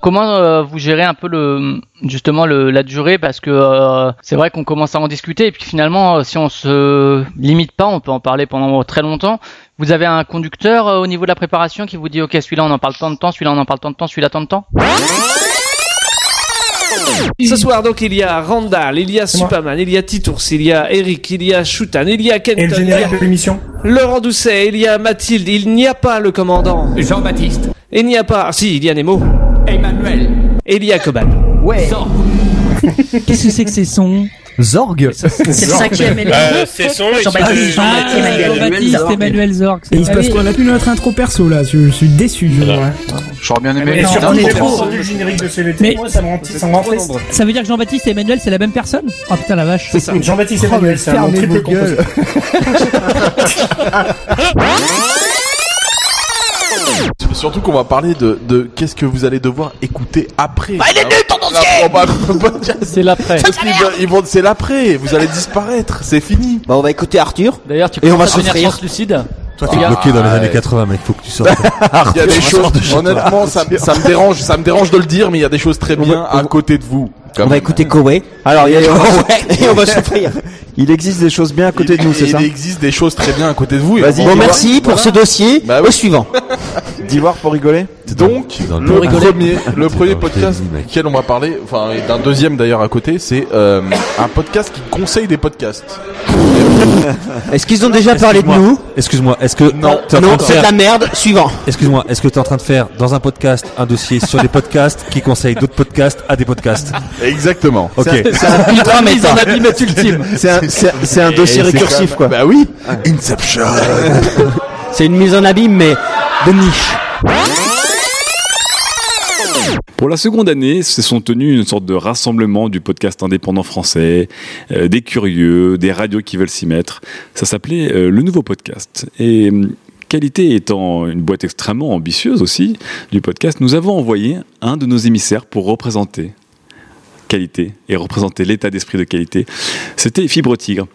Comment euh, vous gérez un peu le justement le, la durée? Parce que euh, c'est vrai qu'on commence à en discuter et puis finalement euh, si on se limite pas on peut en parler pendant très longtemps. Vous avez un conducteur euh, au niveau de la préparation qui vous dit ok celui-là on en parle tant de temps, celui-là on en parle tant de temps, celui-là tant de temps? Ce soir, donc, il y a Randall, il y a Superman, il y a Titours, il y a Eric, il y a Shutan, il y a Kenton, Et le il y générique a de l'émission Laurent Doucet, il y a Mathilde, il n'y a pas le commandant. Jean-Baptiste. Il n'y a pas, ah, si, il y a Nemo. Emmanuel. Et il y a Cobal. Ouais. Qu'est-ce que c'est que ces sons? Zorg C'est le cinquième élément. Euh, c'est son Jean-Baptiste, Emmanuel Zorg. Et il se passe quoi On a plus notre intro perso là, je, suis déçu. J'aurais bien aimé. Et surtout, j'ai trop- entendu le générique de CVT, moi ça me rend, ça veut dire que Jean-Baptiste et Emmanuel, c'est la même personne? Oh putain la vache. C'est ça. Jean-Baptiste Emmanuel, c'est un triple gueules. Surtout qu'on va parler de, de qu'est-ce que vous allez devoir écouter après. Bah, il est nul, ton dossier. C'est l'après. Ils vont, c'est l'après. Vous allez disparaître. C'est fini. Bah, on va écouter Arthur. D'ailleurs tu Et on va commences à devenir souffrir. translucide. Toi, t'es t'es bloqué dans les Ah, années ouais. 80, mec. Faut que tu sortes. Il y a des choses. Honnêtement, ça, ça me dérange. Ça me dérange de le dire, mais il y a des choses très bien à côté de vous. On va écouter Kowe. Alors, il y a- Et on va souffrir. il existe des choses bien à côté de nous, c'est il ça existe des choses très bien à côté de vous. Vas-y. on va Bon, merci pour ce dossier. Bah oui. Au suivant. D'ivoire pour rigoler Donc, le premier, le premier podcast duquel on va parler, enfin, et d'un deuxième d'ailleurs à côté, c'est euh, un podcast qui conseille des podcasts. Est-ce qu'ils ont déjà parlé de nous Excuse-moi. Est-ce que Non. t'es en train Non, de c'est de faire la merde. Suivant. Excuse-moi, est-ce que tu es en train de faire dans un podcast un dossier sur des podcasts qui conseillent d'autres podcasts à des podcasts Exactement. Ok. C'est un ultra méta. ultime. C'est un, c'est- un dossier récursif quoi. Bah oui. Inception. C'est une mise en abîme, mais de niche. Pour la seconde année, se sont tenus une sorte de rassemblement du podcast indépendant français, euh, des curieux, des radios qui veulent s'y mettre. Ça s'appelait euh, Le Nouveau Podcast. Et hum, Qualité étant une boîte extrêmement ambitieuse aussi du podcast, nous avons envoyé un de nos émissaires pour représenter qualité et représenter l'état d'esprit de qualité. C'était Fibre Tigre.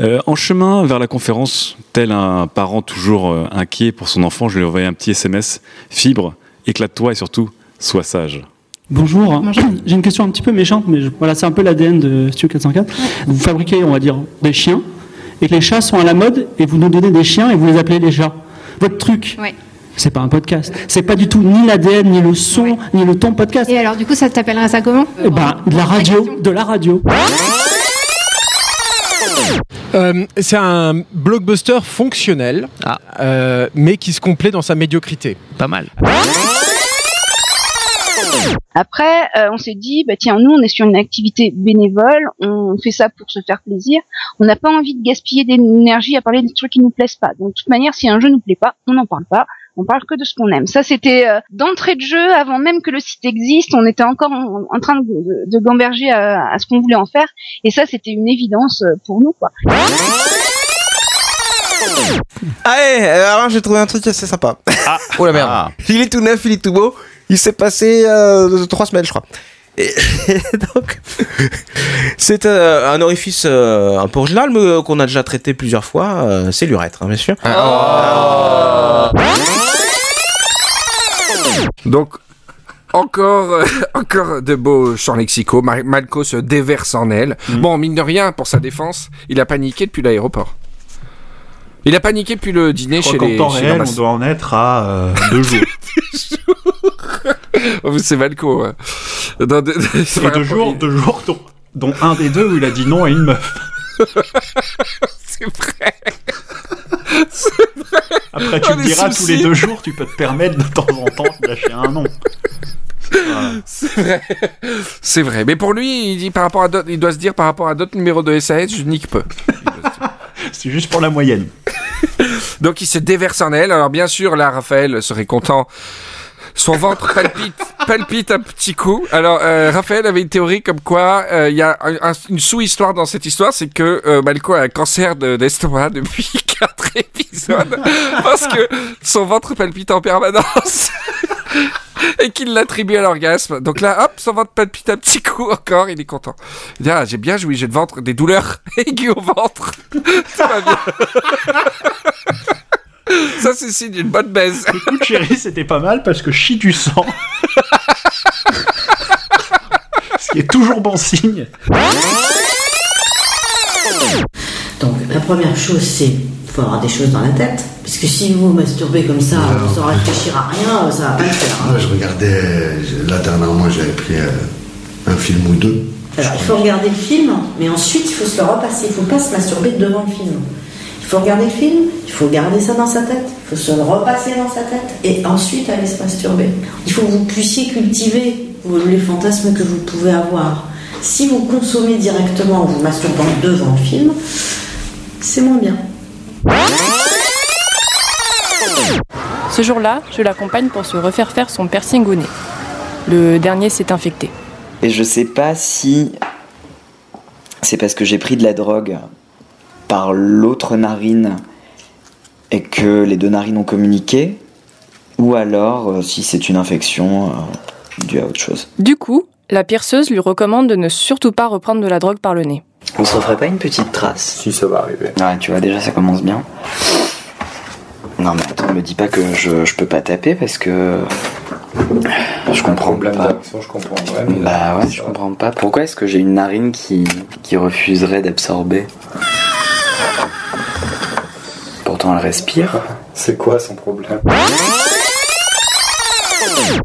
Euh, en chemin vers la conférence, tel un parent toujours euh, inquiet pour son enfant, je lui ai envoyé un petit SMS. Fibre, éclate-toi et surtout, sois sage. Bonjour. J'ai une question un petit peu méchante, mais je- voilà, c'est un peu l'ADN de Studio 404. Vous fabriquez, on va dire, des chiens, et que les chats sont à la mode, et vous nous donnez des chiens et vous les appelez les chats. Votre truc, Ouais. C'est pas un podcast. C'est pas du tout ni l'ADN, ni le son, ni le ton podcast. Et alors, du coup, ça t'appellerait ça comment ben, de la radio, de la radio. Euh, c'est un blockbuster fonctionnel, euh, mais qui se complaît dans sa médiocrité. Pas mal. Après, euh, on s'est dit, bah tiens, nous, on est sur une activité bénévole, on fait ça pour se faire plaisir. On n'a pas envie de gaspiller d'énergie à parler des trucs qui nous plaisent pas. Donc, de toute manière, si un jeu nous plaît pas, on n'en parle pas. On parle que de ce qu'on aime. Ça, c'était euh, d'entrée de jeu, avant même que le site existe. On était encore en, en train de, de, de gamberger à, à ce qu'on voulait en faire. Et ça, c'était une évidence euh, pour nous, quoi. Allez, alors j'ai trouvé un truc assez sympa. Ah. oh la merde. Il est tout neuf, il est tout beau. Il s'est passé euh, trois semaines, je crois. Et, donc, c'est euh, un orifice euh, un peu original, mais euh, qu'on a déjà traité plusieurs fois. euh, c'est l'urètre, hein, bien sûr. Donc, encore, euh, encore de beaux champs lexicaux. Mar- Malco se déverse en elle. Bon, mine de rien, pour sa défense, il a paniqué depuis l'aéroport. Il a paniqué depuis le dîner Je chez les. qu'en temps chez réel, on doit en être à euh, deux jours. C'est Malco. ouais. Dans de- Et pas deux jours, deux jours, dont, dont un des deux où il a dit non à une meuf. C'est vrai. Après, tu Oh, me diras, tous les deux jours, tu peux te permettre de temps en temps de lâcher un nom. C'est vrai. C'est vrai. Mais pour lui, il dit par rapport à il doit se dire par rapport à d'autres numéros de SAS, je nique peu. C'est juste pour la moyenne. Donc il se déverse en elle. Alors bien sûr, là, Raphaël serait content. Son ventre palpite, palpite un petit coup. Alors euh, Raphaël avait une théorie comme quoi euh, il y a un- un- une sous-histoire dans cette histoire, c'est que euh, Malco a un cancer de- d'estomac depuis quatre épisodes parce que son ventre palpite en permanence. Et qu'il l'attribue à l'orgasme. Donc là, hop, son ventre palpite un petit coup encore, il est content. Il ah, j'ai bien joué, j'ai le ventre, des douleurs aiguës au ventre. Ça, c'est signe d'une bonne baisse. Écoute, chérie, c'était pas mal parce que chie du sang. Ce qui est toujours bon signe. Donc la première chose, c'est faut avoir des choses dans la tête. Parce que si vous masturbez comme ça, sans réfléchir à rien, ça va pas le faire. hein. Moi, je regardais, là dernièrement, j'avais pris euh, un film ou deux. Alors, il faut regarder le film, mais ensuite il faut se le repasser. Il faut pas se masturber devant le film. Il faut regarder le film, il faut garder ça dans sa tête, il faut se le repasser dans sa tête et ensuite aller se masturber. Il faut que vous puissiez cultiver les fantasmes que vous pouvez avoir. Si vous consommez directement en vous masturbant devant le film, c'est moins bien. Ce jour-là, je l'accompagne pour se refaire faire son piercing au nez. Le dernier s'est infecté. Et je sais pas si c'est parce que j'ai pris de la drogue par l'autre narine et que les deux narines ont communiqué, ou alors euh, si c'est une infection euh, due à autre chose. Du coup, la pierceuse lui recommande de ne surtout pas reprendre de la drogue par le nez. On se referait pas une petite trace Si ça va arriver. Ouais, tu vois, déjà ça commence bien. Non mais attends, me dis pas que je, je peux pas taper parce que. Je comprends pas. je comprends. Bah ouais, je comprends pas. Pourquoi est-ce que j'ai une narine qui, qui refuserait d'absorber? Pourtant elle respire. C'est quoi son problème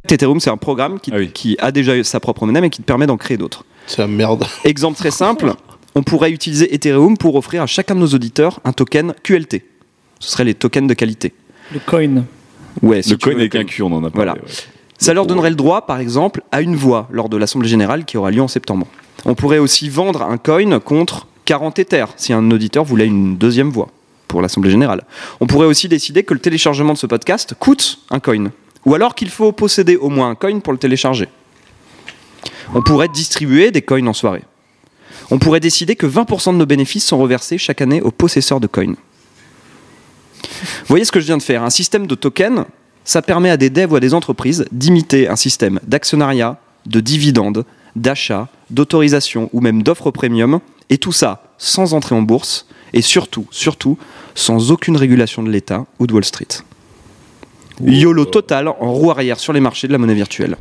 Ethereum, c'est un programme qui, qui a déjà sa propre monnaie mais qui te permet d'en créer d'autres. C'est la merde. Exemple très simple, on pourrait utiliser Ethereum pour offrir à chacun de nos auditeurs un token QLT. Ce seraient les tokens de qualité. Le coin. Ouais, si Le coin avec un Q, on en a parlé. Voilà. Ça leur donnerait le droit, par exemple, à une voix lors de l'Assemblée Générale qui aura lieu en septembre. On pourrait aussi vendre un coin contre 40 Ethers si un auditeur voulait une deuxième voix pour l'Assemblée Générale. On pourrait aussi décider que le téléchargement de ce podcast coûte un coin. Ou alors qu'il faut posséder au moins un coin pour le télécharger. On pourrait distribuer des coins en soirée. On pourrait décider que 20% de nos bénéfices sont reversés chaque année aux possesseurs de coins. Vous voyez ce que je viens de faire Un système de tokens, ça permet à des devs ou à des entreprises d'imiter un système d'actionnariat, de dividendes, d'achat, d'autorisation ou même d'offres premium, et tout ça sans entrer en bourse, et surtout, surtout, sans aucune régulation de l'État ou de Wall Street. YOLO total en roue arrière sur les marchés de la monnaie virtuelle.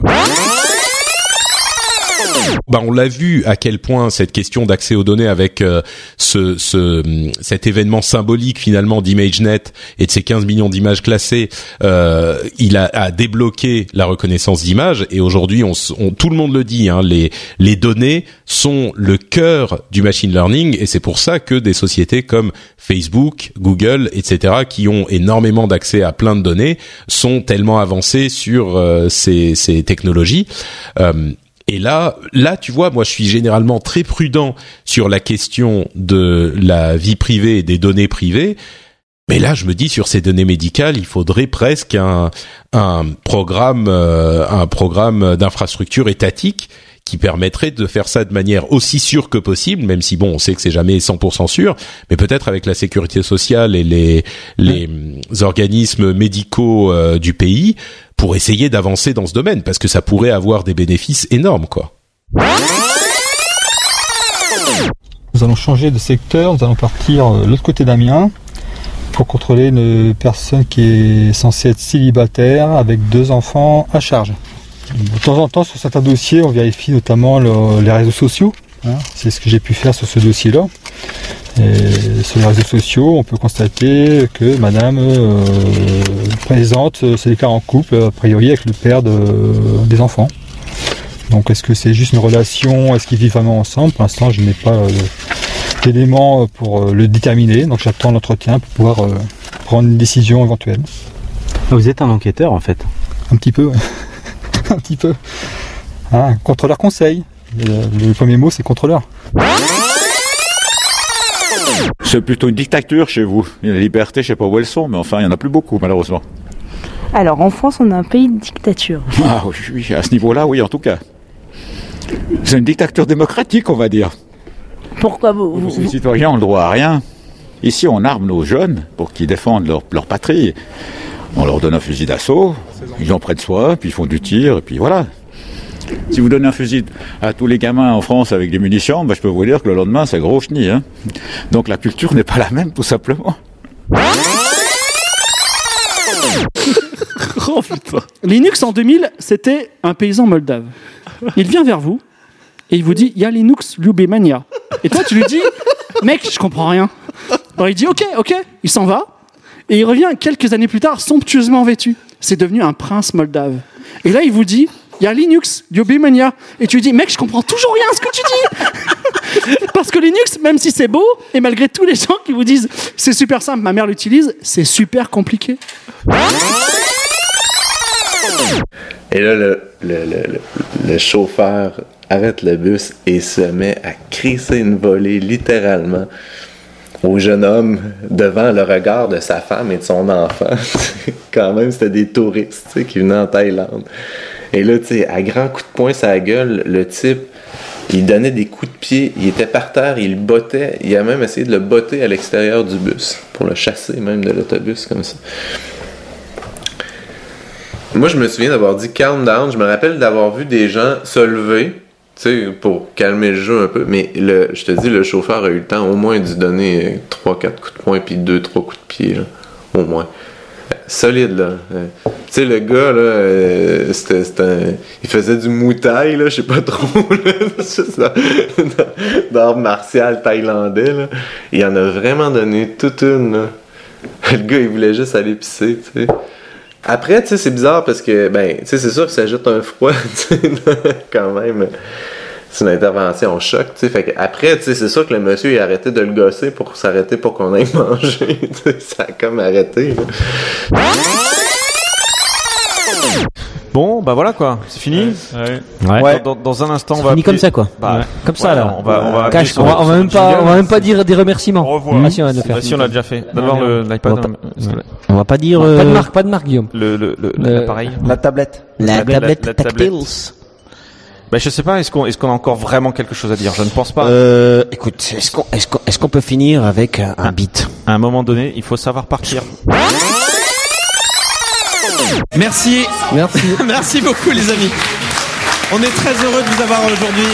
Bah, on l'a vu à quel point cette question d'accès aux données avec euh, ce, ce, hum, cet événement symbolique finalement d'ImageNet et de ces 15 millions d'images classées, euh, il a, a débloqué la reconnaissance d'images et aujourd'hui on, on- tout le monde le dit, hein, les, les données sont le cœur du machine learning et c'est pour ça que des sociétés comme Facebook, Google, etc., qui ont énormément d'accès à plein de données, sont tellement avancées sur euh, ces, ces technologies. Et là, là, tu vois, moi, je suis généralement très prudent sur la question de la vie privée et des données privées. Mais là, je me dis sur ces données médicales, il faudrait presque un, un programme, euh, un programme d'infrastructure étatique qui permettrait de faire ça de manière aussi sûre que possible, même si bon, on sait que c'est jamais 100% sûr, mais peut-être avec la sécurité sociale et les les organismes médicaux euh, du pays pour essayer d'avancer dans ce domaine, parce que ça pourrait avoir des bénéfices énormes, quoi. Nous allons changer de secteur, nous allons partir euh, de l'autre côté d'Amiens pour contrôler une personne qui est censée être célibataire avec deux enfants à charge. De temps en temps, sur certains dossiers, on vérifie notamment le- les réseaux sociaux. hein. C'est ce que j'ai pu faire sur ce dossier-là. Et sur les réseaux sociaux, on peut constater que madame euh, présente euh, se déclare en couple, a priori avec le père de- des enfants. Donc est-ce que c'est juste une relation? Est-ce qu'ils vivent vraiment ensemble? Pour l'instant, je n'ai pas euh, d'éléments pour euh, le déterminer. Donc j'attends l'entretien pour pouvoir prendre une décision éventuelle. Vous êtes un enquêteur en fait Un petit peu, ouais. un petit peu. Hein, contrôleur conseil. Le, le premier mot, c'est contrôleur. C'est plutôt une dictature chez vous. Les libertés, je sais pas où elles sont, mais enfin, il n'y en a plus beaucoup, malheureusement. Alors en France, on a un pays de dictature. Ah oui, oui, à ce niveau-là, oui, en tout cas. C'est une dictature démocratique, on va dire. Pourquoi vous, vous- Les citoyens ont le droit à rien. Ici, on arme nos jeunes pour qu'ils défendent leur, leur patrie. On leur donne un fusil d'assaut, ils en prennent soin, puis ils font du tir, et puis voilà. Si vous donnez un fusil à tous les gamins en France avec des munitions, bah, je peux vous dire que le lendemain, c'est gros chenille. Hein. Donc la culture n'est pas la même, tout simplement. Linux en 2000, c'était un paysan moldave. Il vient vers vous et il vous dit il y a Linux Lubemania. Et toi, tu lui dis mec, je comprends rien. Alors il dit ok, ok, il s'en va et il revient quelques années plus tard somptueusement vêtu. C'est devenu un prince moldave. Et là, il vous dit il y a Linux Lubemania. Et tu lui dis mec, je comprends toujours rien à ce que tu dis. Parce que Linux, même si c'est beau, et malgré tous les gens qui vous disent c'est super simple, ma mère l'utilise, c'est super compliqué. Et là, le- le chauffeur arrête le bus et se met à crisser une volée, littéralement, au jeune homme devant le regard de sa femme et de son enfant. Quand même, c'était des touristes qui venaient en Thaïlande. Et là, tu sais, à grands coups de poing sa gueule, le type, il donnait des coups de pied, il était par terre, il bottait, il a même essayé de le botter à l'extérieur du bus, pour le chasser même de l'autobus, comme ça. Moi, je me souviens d'avoir dit calm down. Je me rappelle d'avoir vu des gens se lever, sais, pour calmer le jeu un peu. Mais le, je te dis, le chauffeur a eu le temps au moins d'y donner 3-4 coups de poing puis 2-3 coups de pied, là. Au moins. Euh, Solide, là. Euh, Tu sais, le gars, là, euh, c'était, c'était il faisait du moutaille, là, je sais pas trop, là, d'art martial thaïlandais, là. Il en a vraiment donné toute une, là. Le gars, il voulait juste aller pisser, tu sais. Après, tu sais, c'est bizarre parce que, ben, tu sais, c'est sûr que ça jette un froid, quand même. C'est une intervention choc, tu sais. Fait que après, tu sais, c'est sûr que le monsieur, il a arrêté de le gosser pour s'arrêter pour qu'on aille manger. Ça a comme arrêté. Bon, bah voilà quoi, c'est fini. Ouais. Ouais. Dans, dans un instant, on va Fini comme ça quoi. Bah, Ouais. Comme ça ouais, alors. On va, on va on va, on va sur même le pas, jingle. on va même pas dire des remerciements. Au revoir. Ah si on va le faire. Bah, si on l'a déjà fait. Ah, le- l'iPad. On va hein. On va pas dire. Pas de euh, marque, pas de marque, Guillaume. Le, le, le, Le- l'appareil. La tablette. La tablette tactile. Bah, je sais pas, est-ce qu'on, est-ce qu'on a encore vraiment quelque chose à dire? Je ne pense pas. Euh, écoute, est-ce qu'on, est-ce qu'on, est-ce qu'on peut finir avec un, un beat? À un moment donné, il faut savoir partir. Merci. Merci. Merci beaucoup les amis. On est très heureux de vous avoir aujourd'hui.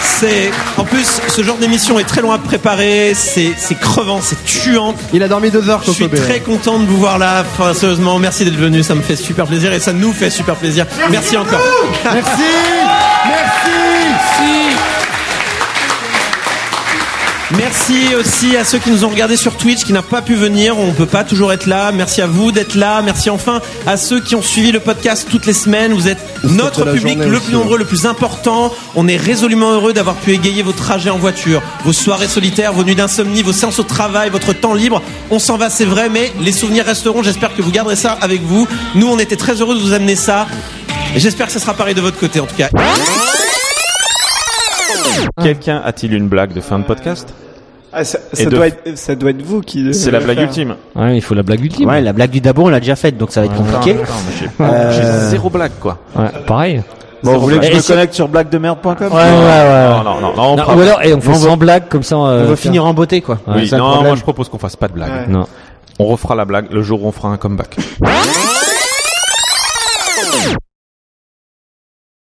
C'est en plus ce genre d'émission est très loin à préparer, c'est crevant, c'est tuant. Il a dormi deux heures, Je suis très content de vous voir là. Enfin, sérieusement, merci d'être venu, ça me fait super plaisir et ça nous fait super plaisir. Merci, encore. Merci. Merci. Merci aussi à ceux qui nous ont regardés sur Twitch, qui n'ont pas pu venir. On peut pas toujours être là. Merci à vous d'être là. Merci enfin à ceux qui ont suivi le podcast toutes les semaines. Vous êtes notre public le plus nombreux, le plus important. On est résolument heureux d'avoir pu égayer vos trajets en voiture, vos soirées solitaires, vos nuits d'insomnie, vos séances au travail, votre temps libre. On s'en va, c'est vrai, mais les souvenirs resteront. J'espère que vous garderez ça avec vous. Nous, on était très heureux de vous amener ça. J'espère que ça sera pareil de votre côté, en tout cas. Quelqu'un a-t-il une blague de fin de podcast? Ah, ça, Et ça de- doit être, ça doit être vous qui. C'est la blague faire. ultime. Ouais, il faut la blague ultime. Ouais, la blague du Dabo, on l'a déjà faite, donc ça va être compliqué. Euh, j'ai zéro blague, quoi. Ouais, pareil. Bon, vous voulez que je me connecte sur blaguedemerde.com Ouais, ouais, ouais. Non, non, non, non, on Non, ou alors, et on fait sans blague, comme ça. euh, on va finir en beauté, quoi. Ouais, Oui, non, moi je propose qu'on fasse pas de blague. Ouais. Non. On refera la blague le jour où on fera un comeback.